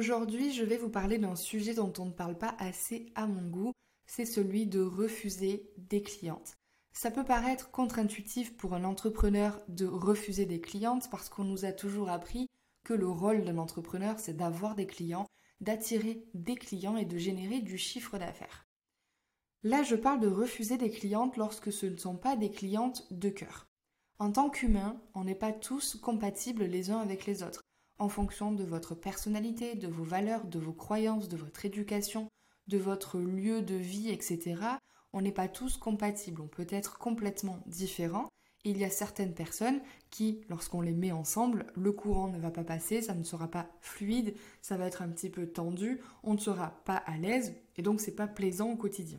Aujourd'hui, je vais vous parler d'un sujet dont on ne parle pas assez à mon goût, c'est celui de refuser des clientes. Ça peut paraître contre-intuitif pour un entrepreneur de refuser des clientes parce qu'on nous a toujours appris que le rôle d'un entrepreneur, c'est d'avoir des clients, d'attirer des clients et de générer du chiffre d'affaires. Là, je parle de refuser des clientes lorsque ce ne sont pas des clientes de cœur. En tant qu'humain, on n'est pas tous compatibles les uns avec les autres, en fonction de votre personnalité, de vos valeurs, de vos croyances, de votre éducation, de votre lieu de vie, etc. On n'est pas tous compatibles, on peut être complètement différents. il y a certaines personnes qui, lorsqu'on les met ensemble, le courant ne va pas passer, ça ne sera pas fluide, ça va être un petit peu tendu, on ne sera pas à l'aise, et donc c'est pas plaisant au quotidien.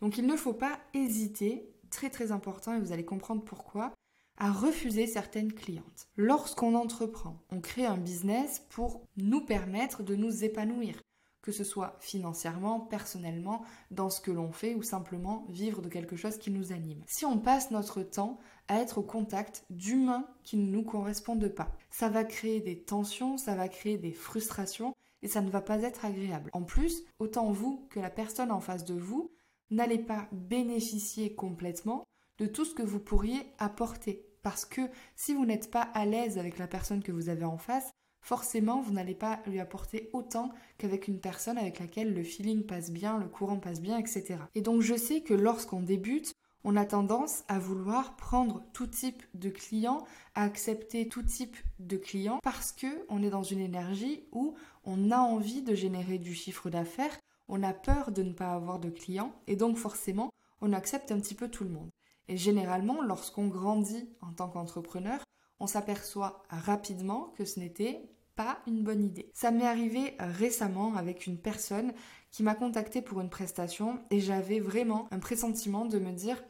Donc il ne faut pas hésiter, très très important, et vous allez comprendre pourquoi, à refuser certaines clientes. Lorsqu'on entreprend, on crée un business pour nous permettre de nous épanouir, que ce soit financièrement, personnellement, dans ce que l'on fait ou simplement vivre de quelque chose qui nous anime. Si on passe notre temps à être au contact d'humains qui ne nous correspondent pas, ça va créer des tensions, ça va créer des frustrations et ça ne va pas être agréable. En plus, autant vous que la personne en face de vous n'allez pas bénéficier complètement de tout ce que vous pourriez apporter. Parce que si vous n'êtes pas à l'aise avec la personne que vous avez en face, forcément vous n'allez pas lui apporter autant qu'avec une personne avec laquelle le feeling passe bien, le courant passe bien, etc. Et donc je sais que lorsqu'on débute, on a tendance à vouloir prendre tout type de clients, à accepter tout type de clients parce que on est dans une énergie où on a envie de générer du chiffre d'affaires, on a peur de ne pas avoir de clients et donc forcément on accepte un petit peu tout le monde. Et généralement, lorsqu'on grandit en tant qu'entrepreneur, on s'aperçoit rapidement que ce n'était pas une bonne idée. Ça m'est arrivé récemment avec une personne qui m'a contacté pour une prestation et j'avais vraiment un pressentiment de me dire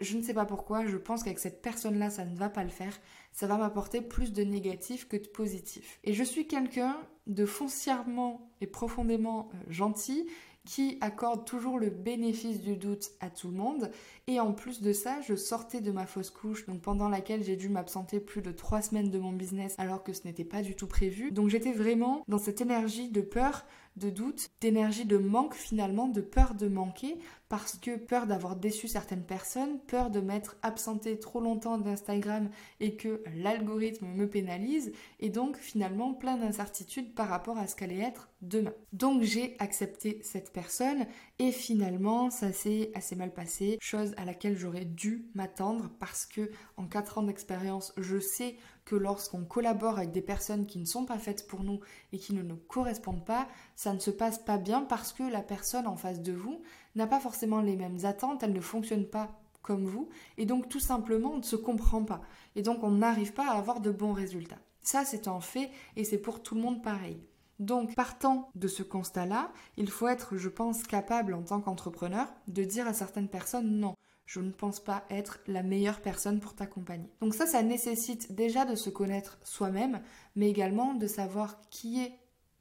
je ne sais pas pourquoi, je pense qu'avec cette personne-là, ça ne va pas le faire. Ça va m'apporter plus de négatif que de positif. Et je suis quelqu'un de foncièrement et profondément euh, gentil qui accorde toujours le bénéfice du doute à tout le monde. Et en plus de ça, je sortais de ma fausse couche, donc pendant laquelle j'ai dû m'absenter plus de trois semaines de mon business alors que ce n'était pas du tout prévu. Donc j'étais vraiment dans cette énergie de peur, de doute, d'énergie de manque finalement, de peur de manquer, parce que peur d'avoir déçu certaines personnes, peur de m'être absenté trop longtemps d'Instagram et que l'algorithme me pénalise, et donc finalement plein d'incertitudes par rapport à ce qu'allait être demain. Donc j'ai accepté cette personne et finalement ça s'est assez mal passé, chose à laquelle j'aurais dû m'attendre parce que en 4 ans d'expérience, je sais que lorsqu'on collabore avec des personnes qui ne sont pas faites pour nous et qui ne nous correspondent pas, ça ne se passe pas bien parce que la personne en face de vous n'a pas forcément les mêmes attentes, elle ne fonctionne pas comme vous, et donc tout simplement on ne se comprend pas, et donc on n'arrive pas à avoir de bons résultats. Ça c'est un fait, et c'est pour tout le monde pareil. Donc, partant de ce constat-là, il faut être, je pense, capable en tant qu'entrepreneur de dire à certaines personnes non, je ne pense pas être la meilleure personne pour t'accompagner. Donc ça, ça nécessite déjà de se connaître soi-même, mais également de savoir qui est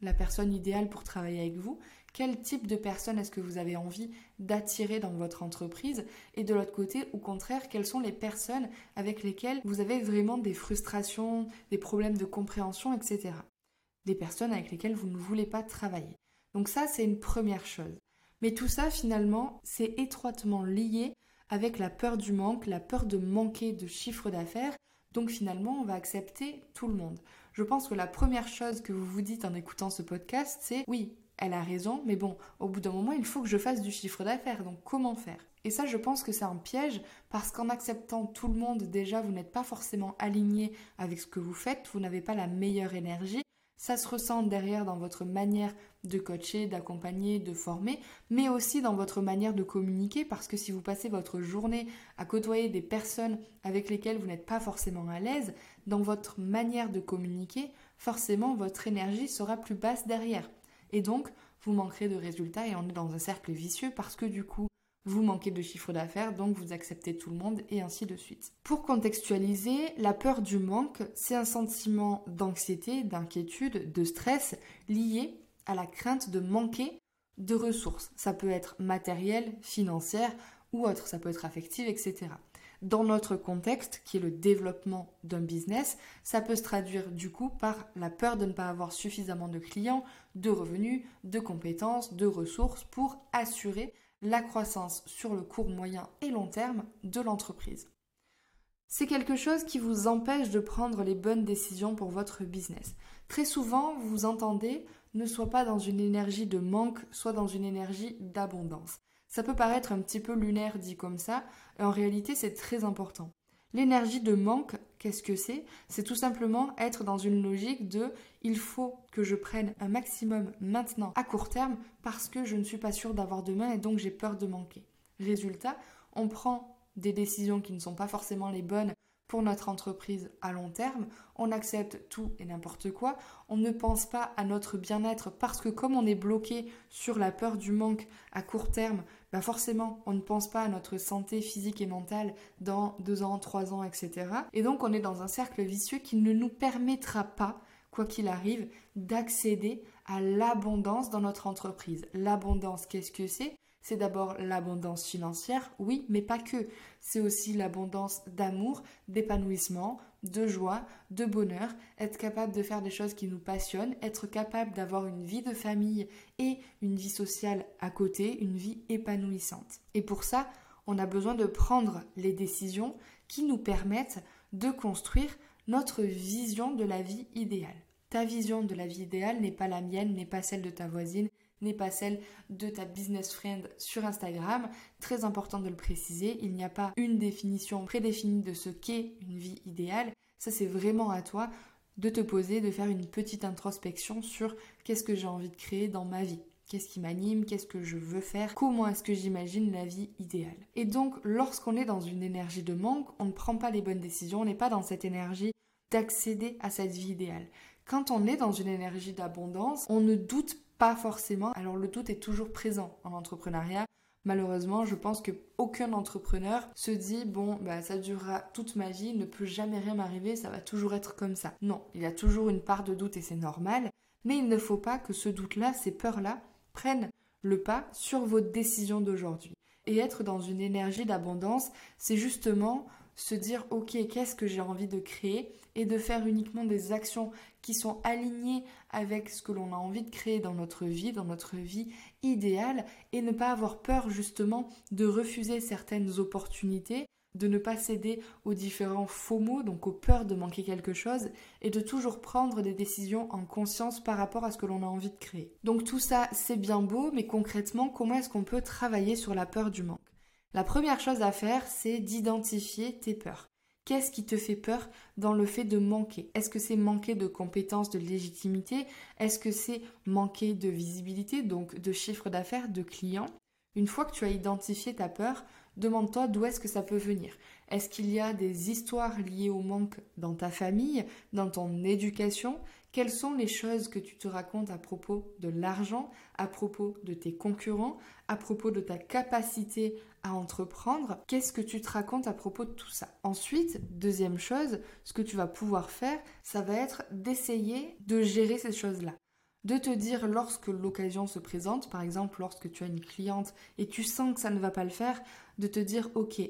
la personne idéale pour travailler avec vous, quel type de personne est-ce que vous avez envie d'attirer dans votre entreprise et de l'autre côté, au contraire, quelles sont les personnes avec lesquelles vous avez vraiment des frustrations, des problèmes de compréhension, etc. Des personnes avec lesquelles vous ne voulez pas travailler. Donc ça, c'est une première chose. Mais tout ça, finalement, c'est étroitement lié avec la peur du manque, la peur de manquer de chiffre d'affaires. Donc finalement, on va accepter tout le monde. Je pense que la première chose que vous vous dites en écoutant ce podcast, c'est oui, elle a raison, mais bon, au bout d'un moment, il faut que je fasse du chiffre d'affaires, donc comment faire? Et ça, je pense que c'est un piège, parce qu'en acceptant tout le monde, déjà, vous n'êtes pas forcément aligné avec ce que vous faites, vous n'avez pas la meilleure énergie, ça se ressent derrière dans votre manière de coacher, d'accompagner, de former, mais aussi dans votre manière de communiquer, parce que si vous passez votre journée à côtoyer des personnes avec lesquelles vous n'êtes pas forcément à l'aise, dans votre manière de communiquer, forcément votre énergie sera plus basse derrière. Et donc, vous manquerez de résultats et on est dans un cercle vicieux parce que du coup, vous manquez de chiffre d'affaires, donc vous acceptez tout le monde et ainsi de suite. Pour contextualiser, la peur du manque, c'est un sentiment d'anxiété, d'inquiétude, de stress lié à la crainte de manquer de ressources. Ça peut être matériel, financière ou autre, ça peut être affective, etc. Dans notre contexte, qui est le développement d'un business, ça peut se traduire du coup par la peur de ne pas avoir suffisamment de clients, de revenus, de compétences, de ressources pour assurer la croissance sur le court, moyen et long terme de l'entreprise. C'est quelque chose qui vous empêche de prendre les bonnes décisions pour votre business. Très souvent, vous entendez, ne soit pas dans une énergie de manque, soit dans une énergie d'abondance. Ça peut paraître un petit peu lunaire dit comme ça, en réalité c'est très important. L'énergie de manque, qu'est-ce que c'est? C'est tout simplement être dans une logique de il faut que je prenne un maximum maintenant à court terme parce que je ne suis pas sûre d'avoir demain et donc j'ai peur de manquer. Résultat, on prend des décisions qui ne sont pas forcément les bonnes pour notre entreprise à long terme, on accepte tout et n'importe quoi, on ne pense pas à notre bien-être parce que comme on est bloqué sur la peur du manque à court terme, bah forcément on ne pense pas à notre santé physique et mentale dans deux ans, trois ans, etc. Et donc on est dans un cercle vicieux qui ne nous permettra pas, quoi qu'il arrive, d'accéder à l'abondance dans notre entreprise. L'abondance, qu'est-ce que c'est? C'est d'abord l'abondance financière, oui, mais pas que. C'est aussi l'abondance d'amour, d'épanouissement, de joie, de bonheur, être capable de faire des choses qui nous passionnent, être capable d'avoir une vie de famille et une vie sociale à côté, une vie épanouissante. Et pour ça, on a besoin de prendre les décisions qui nous permettent de construire notre vision de la vie idéale. Ta vision de la vie idéale n'est pas la mienne, n'est pas celle de ta voisine, n'est pas celle de ta business friend sur Instagram. Très important de le préciser, il n'y a pas une définition prédéfinie de ce qu'est une vie idéale. Ça, c'est vraiment à toi de te poser, de faire une petite introspection sur qu'est-ce que j'ai envie de créer dans ma vie. Qu'est-ce qui m'anime? Qu'est-ce que je veux faire? Comment est-ce que j'imagine la vie idéale? Et donc, lorsqu'on est dans une énergie de manque, on ne prend pas les bonnes décisions, on n'est pas dans cette énergie d'accéder à cette vie idéale. Quand on est dans une énergie d'abondance, on ne doute pas forcément. Alors le doute est toujours présent en entrepreneuriat. Malheureusement, je pense que aucun entrepreneur se dit bon, bah ça durera toute ma vie, ne peut jamais rien m'arriver, ça va toujours être comme ça. Non, il y a toujours une part de doute et c'est normal, mais il ne faut pas que ce doute-là, ces peurs-là prennent le pas sur vos décisions d'aujourd'hui. Et être dans une énergie d'abondance, c'est justement se dire ok, qu'est-ce que j'ai envie de créer et de faire uniquement des actions qui sont alignées avec ce que l'on a envie de créer dans notre vie, dans notre vie idéale, et ne pas avoir peur justement de refuser certaines opportunités, de ne pas céder aux différents faux mots, donc aux peurs de manquer quelque chose, et de toujours prendre des décisions en conscience par rapport à ce que l'on a envie de créer. Donc tout ça, c'est bien beau, mais concrètement, comment est-ce qu'on peut travailler sur la peur du manque? La première chose à faire, c'est d'identifier tes peurs. Qu'est-ce qui te fait peur dans le fait de manquer? Est-ce que c'est manquer de compétences, de légitimité? Est-ce que c'est manquer de visibilité, donc de chiffre d'affaires, de clients? Une fois que tu as identifié ta peur, demande-toi d'où est-ce que ça peut venir. Est-ce qu'il y a des histoires liées au manque dans ta famille, dans ton éducation? Quelles sont les choses que tu te racontes à propos de l'argent, à propos de tes concurrents, à propos de ta capacité entreprendre Qu'est-ce que tu te racontes à propos de tout ça? Ensuite, deuxième chose, ce que tu vas pouvoir faire, ça va être d'essayer de gérer ces choses-là. De te dire lorsque l'occasion se présente, par exemple lorsque tu as une cliente et tu sens que ça ne va pas le faire, de te dire ok,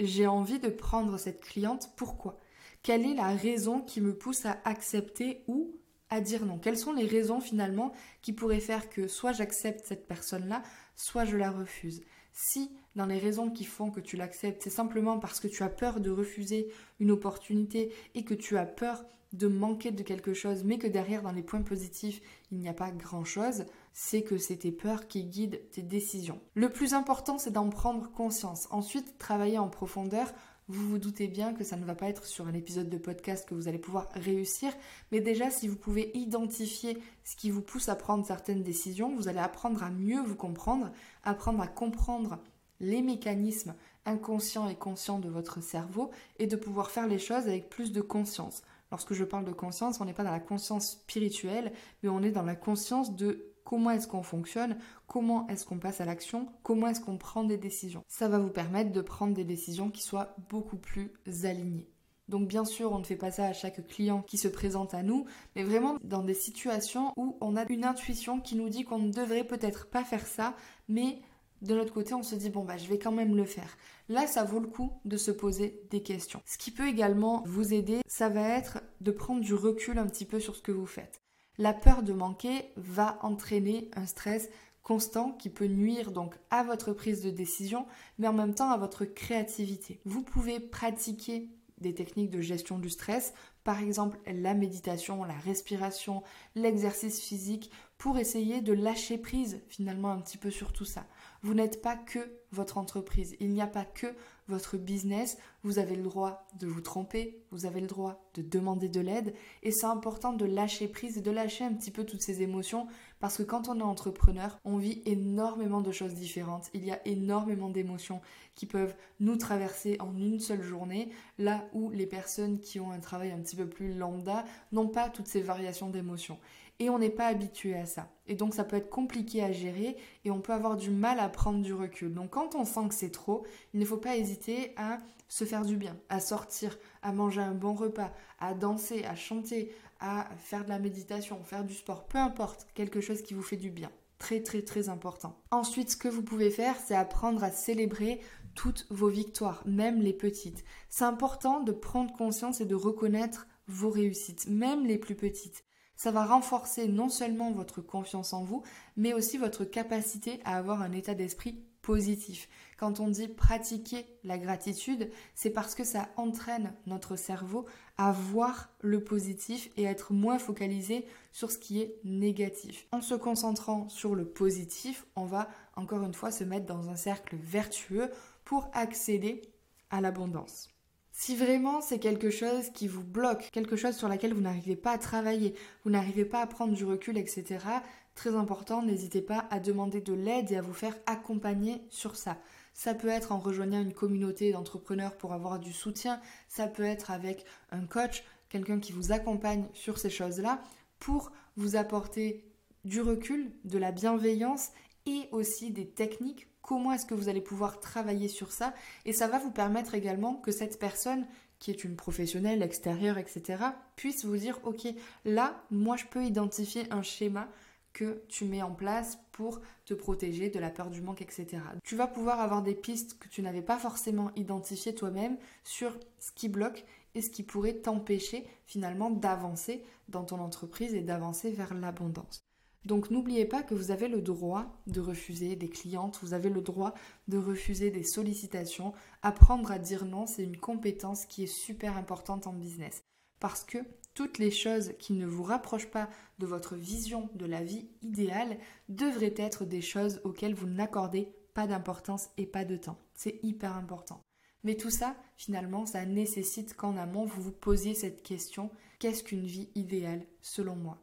j'ai envie de prendre cette cliente, pourquoi? Quelle est la raison qui me pousse à accepter ou à dire non? Quelles sont les raisons finalement qui pourraient faire que soit j'accepte cette personne-là, soit je la refuse? Si dans les raisons qui font que tu l'acceptes, c'est simplement parce que tu as peur de refuser une opportunité et que tu as peur de manquer de quelque chose, mais que derrière, dans les points positifs, il n'y a pas grand-chose, c'est que c'est tes peurs qui guident tes décisions. Le plus important, c'est d'en prendre conscience. Ensuite, travailler en profondeur vous vous doutez bien que ça ne va pas être sur un épisode de podcast que vous allez pouvoir réussir, mais déjà si vous pouvez identifier ce qui vous pousse à prendre certaines décisions, vous allez apprendre à mieux vous comprendre, apprendre à comprendre les mécanismes inconscients et conscients de votre cerveau et de pouvoir faire les choses avec plus de conscience. Lorsque je parle de conscience, on n'est pas dans la conscience spirituelle, mais on est dans la conscience de comment est-ce qu'on fonctionne, comment est-ce qu'on passe à l'action, comment est-ce qu'on prend des décisions. Ça va vous permettre de prendre des décisions qui soient beaucoup plus alignées. Donc bien sûr, on ne fait pas ça à chaque client qui se présente à nous, mais vraiment dans des situations où on a une intuition qui nous dit qu'on ne devrait peut-être pas faire ça, mais de notre côté, on se dit bon bah je vais quand même le faire. Là, ça vaut le coup de se poser des questions. Ce qui peut également vous aider, ça va être de prendre du recul un petit peu sur ce que vous faites. La peur de manquer va entraîner un stress constant qui peut nuire donc à votre prise de décision, mais en même temps à votre créativité. Vous pouvez pratiquer des techniques de gestion du stress, par exemple la méditation, la respiration, l'exercice physique, pour essayer de lâcher prise finalement un petit peu sur tout ça. Vous n'êtes pas que votre entreprise, il n'y a pas que votre business, vous avez le droit de vous tromper, vous avez le droit de demander de l'aide. Et c'est important de lâcher prise et de lâcher un petit peu toutes ces émotions. Parce que quand on est entrepreneur, on vit énormément de choses différentes, il y a énormément d'émotions qui peuvent nous traverser en une seule journée, là où les personnes qui ont un travail un petit peu plus lambda n'ont pas toutes ces variations d'émotions et on n'est pas habitué à ça. Et donc ça peut être compliqué à gérer et on peut avoir du mal à prendre du recul. Donc quand on sent que c'est trop, il ne faut pas hésiter à se faire du bien, à sortir, à manger un bon repas, à danser, à chanter, à faire de la méditation, faire du sport, peu importe, quelque chose qui vous fait du bien. Très très très important. Ensuite, ce que vous pouvez faire, c'est apprendre à célébrer toutes vos victoires, même les petites. C'est important de prendre conscience et de reconnaître vos réussites, même les plus petites ça va renforcer non seulement votre confiance en vous, mais aussi votre capacité à avoir un état d'esprit positif. Quand on dit pratiquer la gratitude, c'est parce que ça entraîne notre cerveau à voir le positif et être moins focalisé sur ce qui est négatif. En se concentrant sur le positif, on va encore une fois se mettre dans un cercle vertueux pour accéder à l'abondance. Si vraiment c'est quelque chose qui vous bloque, quelque chose sur laquelle vous n'arrivez pas à travailler, vous n'arrivez pas à prendre du recul, etc., très important, n'hésitez pas à demander de l'aide et à vous faire accompagner sur ça. Ça peut être en rejoignant une communauté d'entrepreneurs pour avoir du soutien, ça peut être avec un coach, quelqu'un qui vous accompagne sur ces choses-là pour vous apporter du recul, de la bienveillance et aussi des techniques comment est-ce que vous allez pouvoir travailler sur ça et ça va vous permettre également que cette personne qui est une professionnelle extérieure, etc., puisse vous dire, ok, là, moi, je peux identifier un schéma que tu mets en place pour te protéger de la peur du manque, etc. Tu vas pouvoir avoir des pistes que tu n'avais pas forcément identifiées toi-même sur ce qui bloque et ce qui pourrait t'empêcher finalement d'avancer dans ton entreprise et d'avancer vers l'abondance. Donc n'oubliez pas que vous avez le droit de refuser des clientes, vous avez le droit de refuser des sollicitations. Apprendre à dire non, c'est une compétence qui est super importante en business. Parce que toutes les choses qui ne vous rapprochent pas de votre vision de la vie idéale devraient être des choses auxquelles vous n'accordez pas d'importance et pas de temps. C'est hyper important. Mais tout ça, finalement, ça nécessite qu'en amont, vous vous posiez cette question, qu'est-ce qu'une vie idéale selon moi?